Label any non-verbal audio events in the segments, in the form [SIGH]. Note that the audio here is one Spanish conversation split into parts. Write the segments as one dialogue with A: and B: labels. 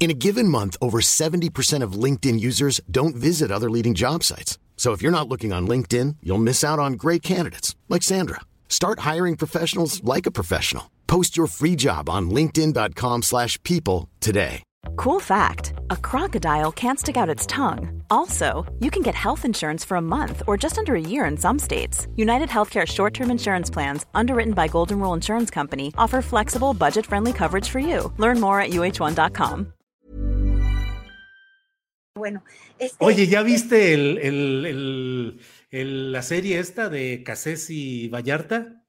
A: In a given month, over 70% of LinkedIn users don't visit other leading job sites. So if you're not looking on LinkedIn, you'll miss out on great candidates like Sandra. Start hiring professionals like a professional. Post your free job on linkedin.com/people today.
B: Cool fact a crocodile can't stick out its tongue. Also, you can get health insurance for a month or just under a year in some states. United Healthcare short term insurance plans, underwritten by Golden Rule Insurance Company, offer flexible, budget friendly coverage for you. Learn more at uh1.com.
C: Bueno, este,
D: Oye, ¿ya viste el, el- el- el- la serie esta de Cassés y Vallarta?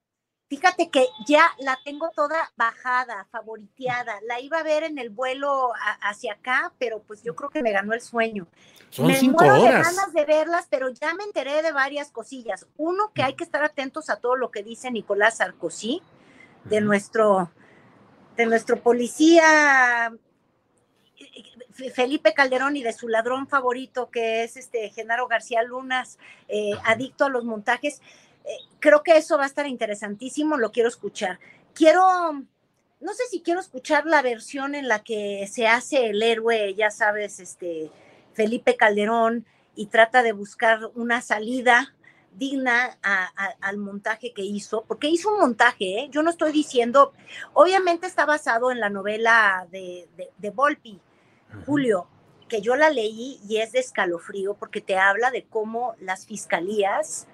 C: fíjate que ya la tengo toda bajada, favoriteada. La iba a ver en el vuelo a- hacia acá, pero pues yo creo que me ganó el sueño.
D: Son
C: me
D: cinco
C: muero de
D: horas.
C: ganas de verlas, pero ya me enteré de varias cosillas. Uno, que hay que estar atentos a todo lo que dice Nicolás Sarkozy, de nuestro, de nuestro policía Felipe Calderón y de su ladrón favorito, que es este Genaro García Lunas, eh, adicto a los montajes. Eh, creo que eso va a estar interesantísimo, lo quiero escuchar. Quiero, no sé si quiero escuchar la versión en la que se hace el héroe, ya sabes, este Felipe Calderón, y trata de buscar una salida digna a- a- al montaje que hizo, porque hizo un montaje, ¿eh? yo no estoy diciendo, obviamente está basado en la novela de, de, de Volpi. Julio, que yo la leí y es de escalofrío porque te habla de cómo las fiscalías,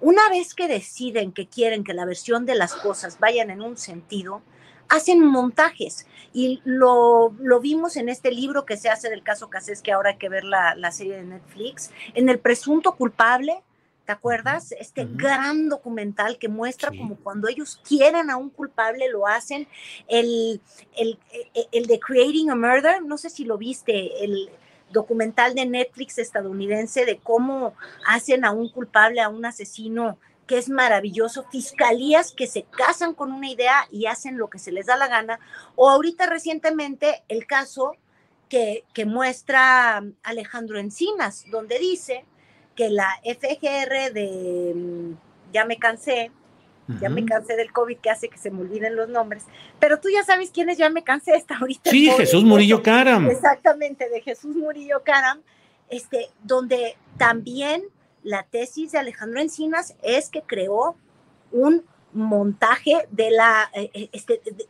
C: una vez que deciden que quieren que la versión de las cosas vayan en un sentido, hacen montajes. Y lo, lo vimos en este libro que se hace del caso Casés, que ahora hay que ver la, la serie de Netflix, en El presunto culpable. ¿Te acuerdas? Este gran documental que muestra
D: Sí.
C: como cuando ellos quieren a un culpable lo hacen. El, el, el- el de Creating a Murder, no sé si lo viste, el documental de Netflix estadounidense de cómo hacen a un culpable, a un asesino, que es maravilloso, fiscalías que se casan con una idea y hacen lo que se les da la gana, o ahorita recientemente el caso que, que muestra Alejandro Encinas, donde dice que la FGR de, mm, ya me cansé, ya me cansé del COVID que hace que se me olviden los nombres. Pero tú ya sabes quién es, ya me cansé [LAUGHS] hasta ahorita.
D: Sí, Jesús. Murillo Caram.
C: Exactamente, de Jesús Murillo Caram, este, donde también la tesis de Alejandro Encinas es que creó un montaje de la, eh, eh, este, de-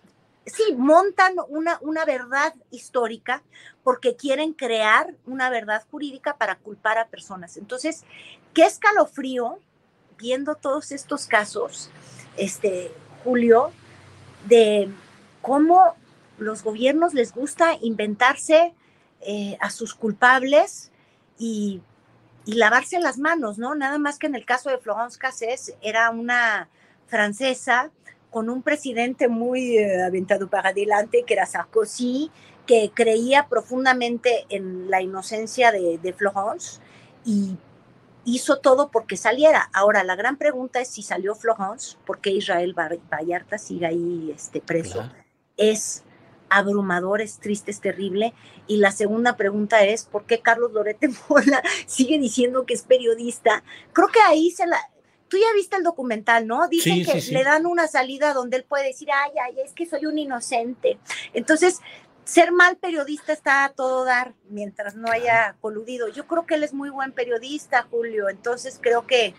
C: sí, montan una, una verdad histórica porque quieren crear una verdad jurídica para culpar a personas. Entonces, qué escalofrío viendo todos estos casos, este, Julio, de cómo los gobiernos les gusta inventarse eh, a sus culpables y, y lavarse las manos, ¿no? Nada más que en el caso de Florence Cassés era una francesa con un presidente muy eh, aventado para adelante, que era Sarkozy, que creía profundamente en la inocencia de, de Florence y hizo todo porque saliera. Ahora, la gran pregunta es si salió Florence, ¿por qué Israel Vallarta sigue ahí este, preso?
D: Claro.
C: Es abrumador, es triste, es terrible. Y la segunda pregunta es, ¿por qué Carlos Lorete [LAUGHS] Mola sigue diciendo que es periodista? Creo que ahí se la... Tú ya viste el documental, ¿no? Dicen
D: Sí,
C: que
D: sí, sí.
C: le dan una salida donde él puede decir, ay, ay, es que soy un inocente. Entonces, ser mal periodista está a todo dar mientras no haya coludido. Yo creo que él es muy buen periodista, Julio. Entonces, creo que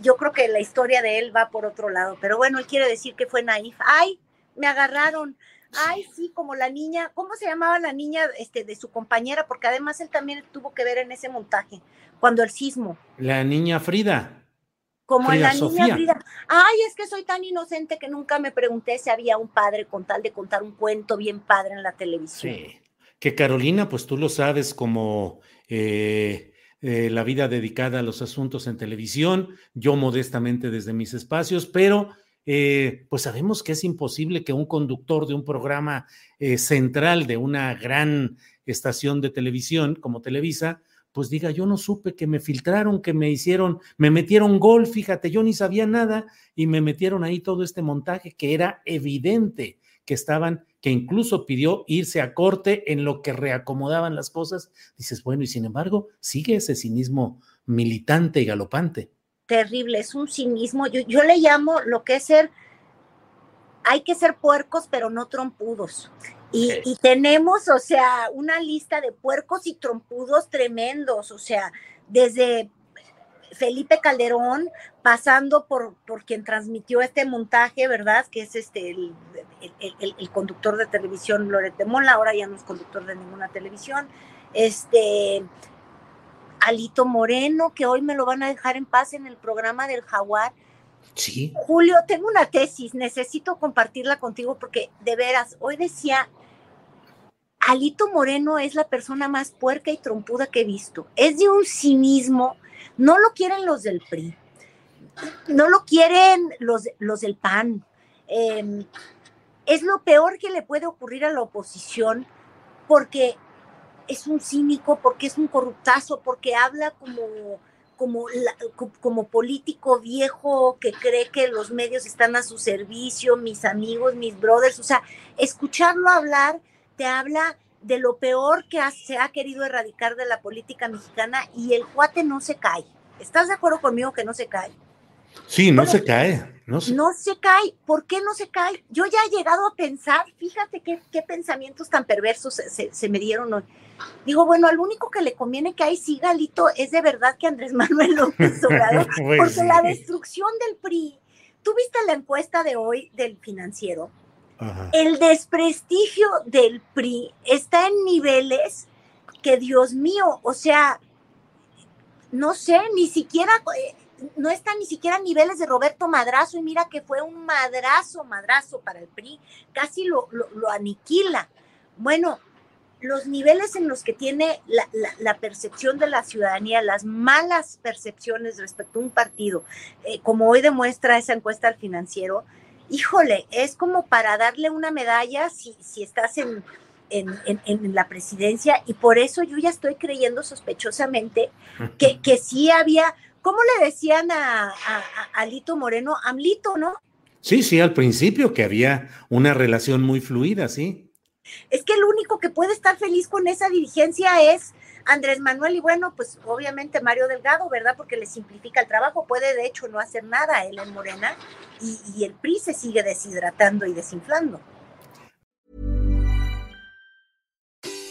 C: yo creo que la historia de él va por otro lado. Pero bueno, él quiere decir que fue naif. Ay, me agarraron. Ay, sí, como la niña, ¿cómo se llamaba la niña este, de su compañera? Porque además él también tuvo que ver en ese montaje, cuando el sismo,
D: La niña Frida.
C: Como en
D: Frida
C: la niña
D: Sofía.
C: Frida. Ay, es que soy tan inocente que nunca me pregunté si había un padre con tal de contar un cuento bien padre en la televisión.
D: Sí. Que Carolina, pues tú lo sabes como eh, eh, la vida dedicada a los asuntos en televisión, yo modestamente desde mis espacios, pero eh, pues sabemos que es imposible que un conductor de un programa eh, central de una gran estación de televisión como Televisa pues diga, yo no supe que me filtraron, que me hicieron, me metieron gol, fíjate, yo ni sabía nada y me metieron ahí todo este montaje que era evidente que estaban, que incluso pidió irse a corte en lo que reacomodaban las cosas. Dices, bueno, y sin embargo, sigue ese cinismo militante y galopante.
C: Terrible, es un cinismo. Yo, yo le llamo lo que es ser, hay que ser puercos, pero no trompudos. Y, tenemos, o sea, una lista de puercos y trompudos tremendos, o sea, desde Felipe Calderón, pasando por, por quien transmitió este montaje, ¿verdad? Que es este el, el, conductor de televisión Loret de Mola, ahora ya no es conductor de ninguna televisión. Este Alito Moreno, que hoy me lo van a dejar en paz en el programa del Jaguar.
D: Sí.
C: Julio, tengo una tesis, necesito compartirla contigo porque de veras, hoy decía Alito Moreno es la persona más puerca y trompuda que he visto. Es de un cinismo. No lo quieren los del PRI. No lo quieren los, los del PAN. Em, es lo peor que le puede ocurrir a la oposición porque es un cínico, porque es un corruptazo, porque habla como, como, como político viejo que cree que los medios están a su servicio, mis amigos, mis brothers. O sea, escucharlo hablar te habla de lo peor que se ha querido erradicar de la política mexicana y el cuate no se cae. ¿Estás de acuerdo conmigo que no se cae?
D: Sí, no se cae.
C: No se... no se... cae. ¿Por qué no se cae? Yo ya he llegado a pensar, fíjate qué, qué pensamientos tan perversos se, me dieron hoy. Digo, bueno, al único que le conviene que ahí siga Alito es de verdad que Andrés [LAUGHS] Manuel López Obrador, [LAUGHS] pues porque la destrucción del PRI, ¿tú viste la encuesta de hoy del financiero? El desprestigio del PRI está en niveles que, Dios mío, o sea, no sé, ni siquiera, eh, no está ni siquiera a niveles de Roberto Madrazo, y mira que fue un madrazo, madrazo para el PRI, casi lo, aniquila. Bueno, los niveles en los que tiene la, percepción de la ciudadanía, las malas percepciones respecto a un partido, eh, como hoy demuestra esa encuesta al financiero, híjole, es como para darle una medalla si, si estás en, en, la presidencia y por eso yo ya estoy creyendo sospechosamente que, [LAUGHS] que sí había, ¿cómo le decían a, a, Alito Moreno? Amlito, ¿no?
D: Sí, sí, al principio que había una relación muy fluida, sí.
C: Es que el único que puede estar feliz con esa dirigencia es Andrés Manuel y bueno, pues obviamente Mario Delgado, ¿verdad? Porque le simplifica el trabajo, puede de hecho no hacer nada él en Morena y, y el PRI se sigue deshidratando y desinflando.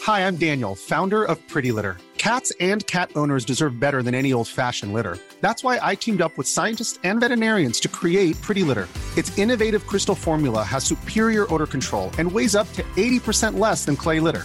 E: Hi, I'm Daniel, founder of Pretty Litter. Cats and cat owners deserve better than any old-fashioned litter. That's why I teamed up with scientists and veterinarians to create Pretty Litter. Its innovative crystal formula has superior odor control and weighs up to 80% less than clay litter.